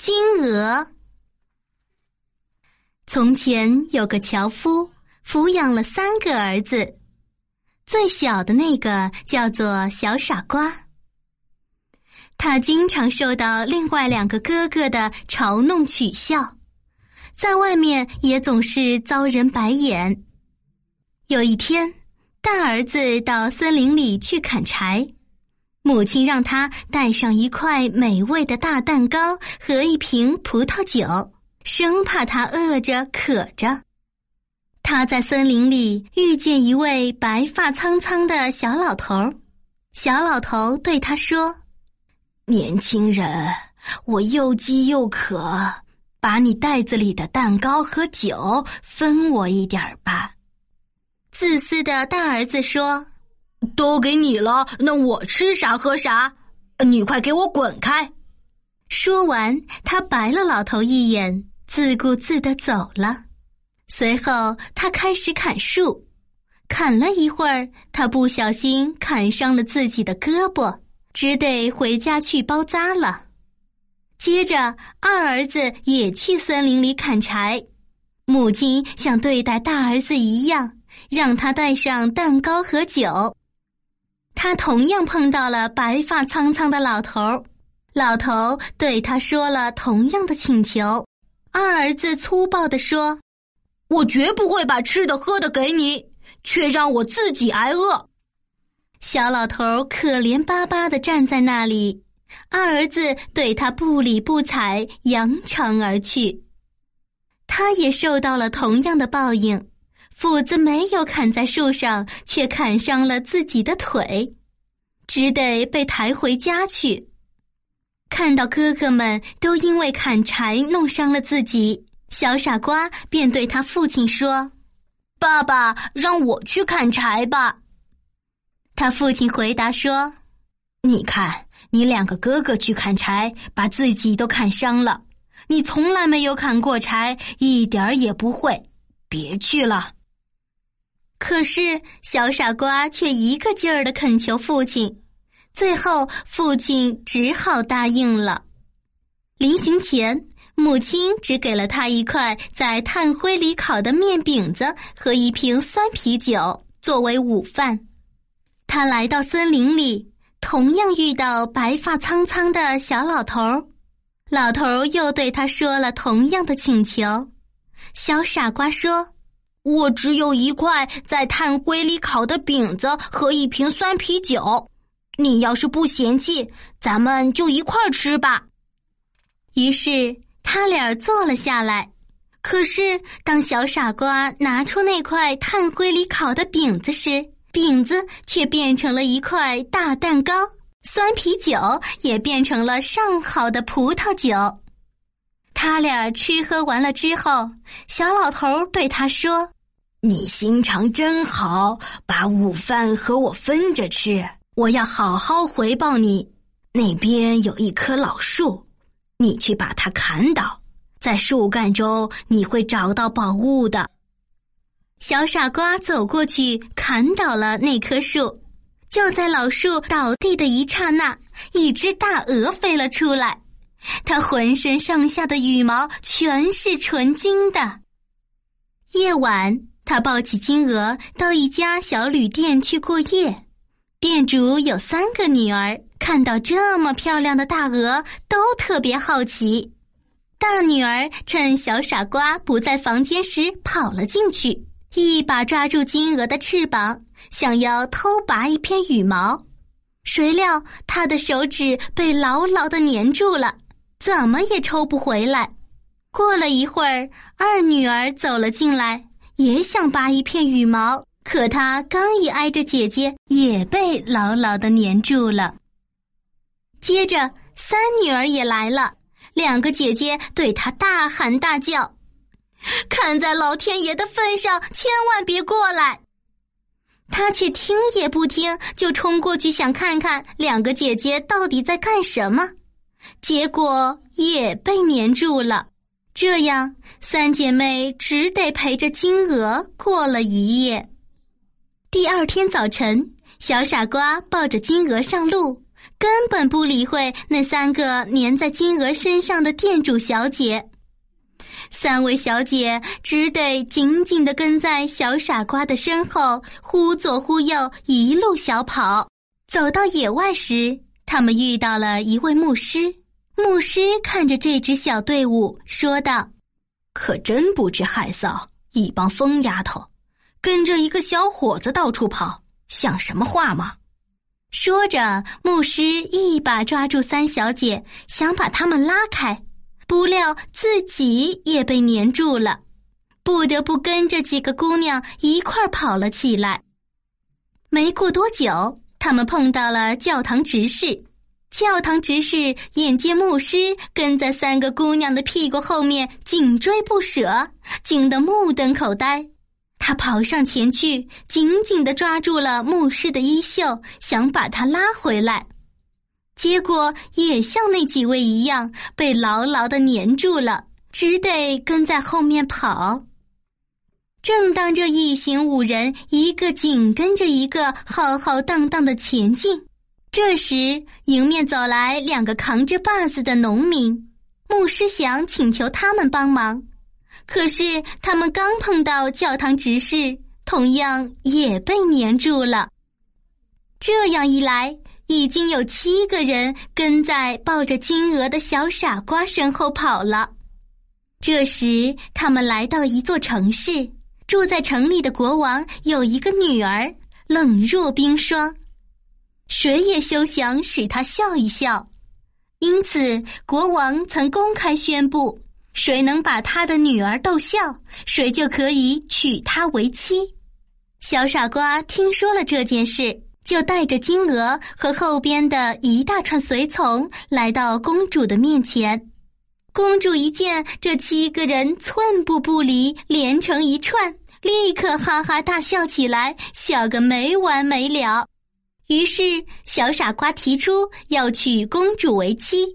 金鹅。从前有个樵夫，抚养了三个儿子，最小的那个叫做小傻瓜。他经常受到另外两个哥哥的嘲弄取笑，在外面也总是遭人白眼。有一天，大儿子到森林里去砍柴。母亲让他带上一块美味的大蛋糕和一瓶葡萄酒，生怕他饿着渴着。他在森林里遇见一位白发苍苍的小老头，小老头对他说：“年轻人，我又饥又渴，把你袋子里的蛋糕和酒分我一点吧。”自私的大儿子说。都给你了，那我吃啥喝啥？你快给我滚开！说完，他白了老头一眼，自顾自的走了。随后，他开始砍树，砍了一会儿，他不小心砍伤了自己的胳膊，只得回家去包扎了。接着，二儿子也去森林里砍柴，母亲像对待大儿子一样，让他带上蛋糕和酒。他同样碰到了白发苍苍的老头老头对他说了同样的请求。二儿子粗暴地说：“我绝不会把吃的喝的给你，却让我自己挨饿。”小老头可怜巴巴的站在那里，二儿子对他不理不睬，扬长而去。他也受到了同样的报应。斧子没有砍在树上，却砍伤了自己的腿，只得被抬回家去。看到哥哥们都因为砍柴弄伤了自己，小傻瓜便对他父亲说：“爸爸，让我去砍柴吧。”他父亲回答说：“你看，你两个哥哥去砍柴，把自己都砍伤了。你从来没有砍过柴，一点儿也不会，别去了。”可是小傻瓜却一个劲儿的恳求父亲，最后父亲只好答应了。临行前，母亲只给了他一块在炭灰里烤的面饼子和一瓶酸啤酒作为午饭。他来到森林里，同样遇到白发苍苍的小老头儿，老头儿又对他说了同样的请求。小傻瓜说。我只有一块在炭灰里烤的饼子和一瓶酸啤酒，你要是不嫌弃，咱们就一块吃吧。于是他俩坐了下来。可是当小傻瓜拿出那块炭灰里烤的饼子时，饼子却变成了一块大蛋糕，酸啤酒也变成了上好的葡萄酒。他俩吃喝完了之后，小老头对他说：“你心肠真好，把午饭和我分着吃。我要好好回报你。那边有一棵老树，你去把它砍倒，在树干中你会找到宝物的。”小傻瓜走过去，砍倒了那棵树。就在老树倒地的一刹那，一只大鹅飞了出来。它浑身上下的羽毛全是纯金的。夜晚，他抱起金鹅到一家小旅店去过夜。店主有三个女儿，看到这么漂亮的大鹅，都特别好奇。大女儿趁小傻瓜不在房间时跑了进去，一把抓住金鹅的翅膀，想要偷拔一片羽毛，谁料她的手指被牢牢的粘住了。怎么也抽不回来。过了一会儿，二女儿走了进来，也想拔一片羽毛，可她刚一挨着姐姐，也被牢牢的粘住了。接着，三女儿也来了，两个姐姐对她大喊大叫：“看在老天爷的份上，千万别过来！”她却听也不听，就冲过去想看看两个姐姐到底在干什么。结果也被粘住了，这样三姐妹只得陪着金鹅过了一夜。第二天早晨，小傻瓜抱着金鹅上路，根本不理会那三个粘在金鹅身上的店主小姐。三位小姐只得紧紧的跟在小傻瓜的身后，忽左忽右，一路小跑。走到野外时，他们遇到了一位牧师。牧师看着这支小队伍，说道：“可真不知害臊，一帮疯丫头，跟着一个小伙子到处跑，像什么话吗？”说着，牧师一把抓住三小姐，想把他们拉开。不料自己也被粘住了，不得不跟着几个姑娘一块跑了起来。没过多久，他们碰到了教堂执事。教堂执事眼见牧师跟在三个姑娘的屁股后面紧追不舍，惊得目瞪口呆。他跑上前去，紧紧的抓住了牧师的衣袖，想把他拉回来。结果也像那几位一样，被牢牢的粘住了，只得跟在后面跑。正当这一行五人一个紧跟着一个浩浩荡荡的前进，这时迎面走来两个扛着把子的农民，牧师想请求他们帮忙，可是他们刚碰到教堂执事，同样也被粘住了。这样一来。已经有七个人跟在抱着金鹅的小傻瓜身后跑了。这时，他们来到一座城市，住在城里的国王有一个女儿，冷若冰霜，谁也休想使他笑一笑。因此，国王曾公开宣布，谁能把他的女儿逗笑，谁就可以娶她为妻。小傻瓜听说了这件事。就带着金鹅和后边的一大串随从来到公主的面前。公主一见这七个人寸步不离，连成一串，立刻哈哈大笑起来，笑个没完没了。于是小傻瓜提出要娶公主为妻，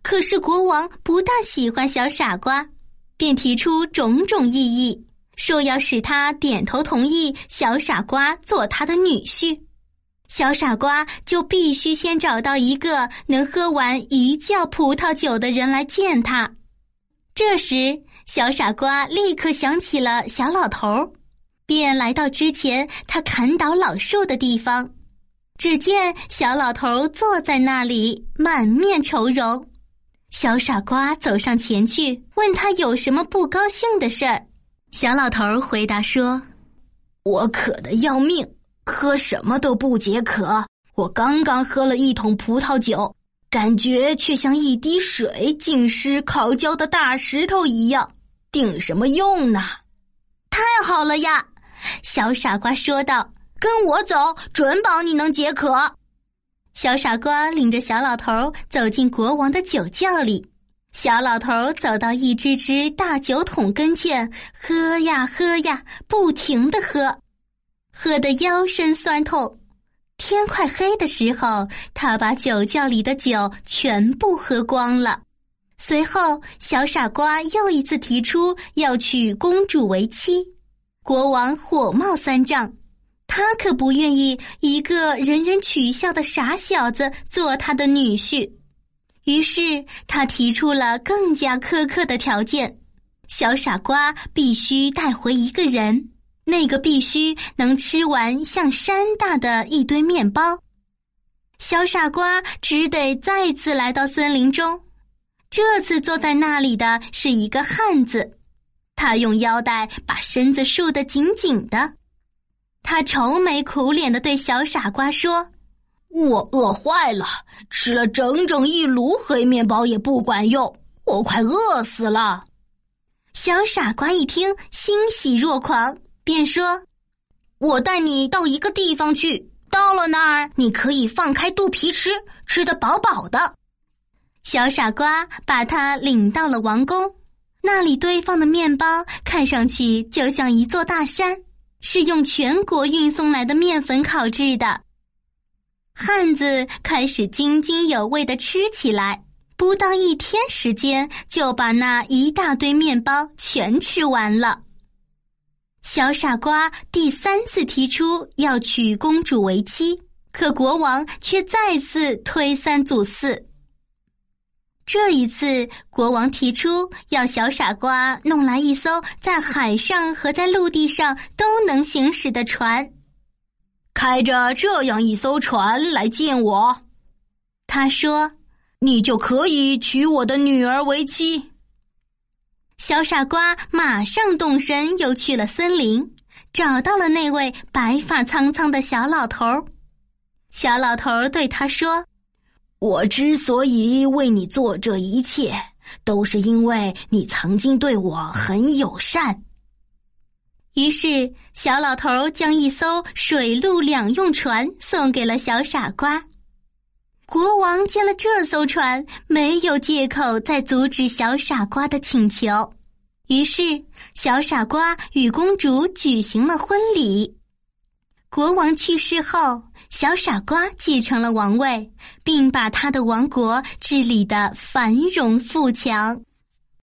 可是国王不大喜欢小傻瓜，便提出种种异议，说要使他点头同意小傻瓜做他的女婿。小傻瓜就必须先找到一个能喝完一窖葡萄酒的人来见他。这时，小傻瓜立刻想起了小老头，便来到之前他砍倒老树的地方。只见小老头坐在那里，满面愁容。小傻瓜走上前去，问他有什么不高兴的事儿。小老头回答说：“我渴得要命。”喝什么都不解渴，我刚刚喝了一桶葡萄酒，感觉却像一滴水浸湿烤焦的大石头一样，顶什么用呢？太好了呀！小傻瓜说道：“跟我走，准保你能解渴。”小傻瓜领着小老头走进国王的酒窖里，小老头走到一只只大酒桶跟前，喝呀喝呀，不停的喝。喝得腰身酸痛，天快黑的时候，他把酒窖里的酒全部喝光了。随后，小傻瓜又一次提出要娶公主为妻，国王火冒三丈，他可不愿意一个人人取笑的傻小子做他的女婿。于是，他提出了更加苛刻的条件：小傻瓜必须带回一个人。那个必须能吃完像山大的一堆面包。小傻瓜只得再次来到森林中，这次坐在那里的是一个汉子，他用腰带把身子束得紧紧的。他愁眉苦脸的对小傻瓜说：“我饿坏了，吃了整整一炉黑面包也不管用，我快饿死了。”小傻瓜一听，欣喜若狂。便说：“我带你到一个地方去，到了那儿，你可以放开肚皮吃，吃得饱饱的。”小傻瓜把他领到了王宫，那里堆放的面包看上去就像一座大山，是用全国运送来的面粉烤制的。汉子开始津津有味的吃起来，不到一天时间，就把那一大堆面包全吃完了。小傻瓜第三次提出要娶公主为妻，可国王却再次推三阻四。这一次，国王提出要小傻瓜弄来一艘在海上和在陆地上都能行驶的船。开着这样一艘船来见我，他说：“你就可以娶我的女儿为妻。”小傻瓜马上动身，又去了森林，找到了那位白发苍苍的小老头。小老头对他说：“我之所以为你做这一切，都是因为你曾经对我很友善。”于是，小老头将一艘水陆两用船送给了小傻瓜。国王见了这艘船，没有借口再阻止小傻瓜的请求。于是，小傻瓜与公主举行了婚礼。国王去世后，小傻瓜继承了王位，并把他的王国治理得繁荣富强。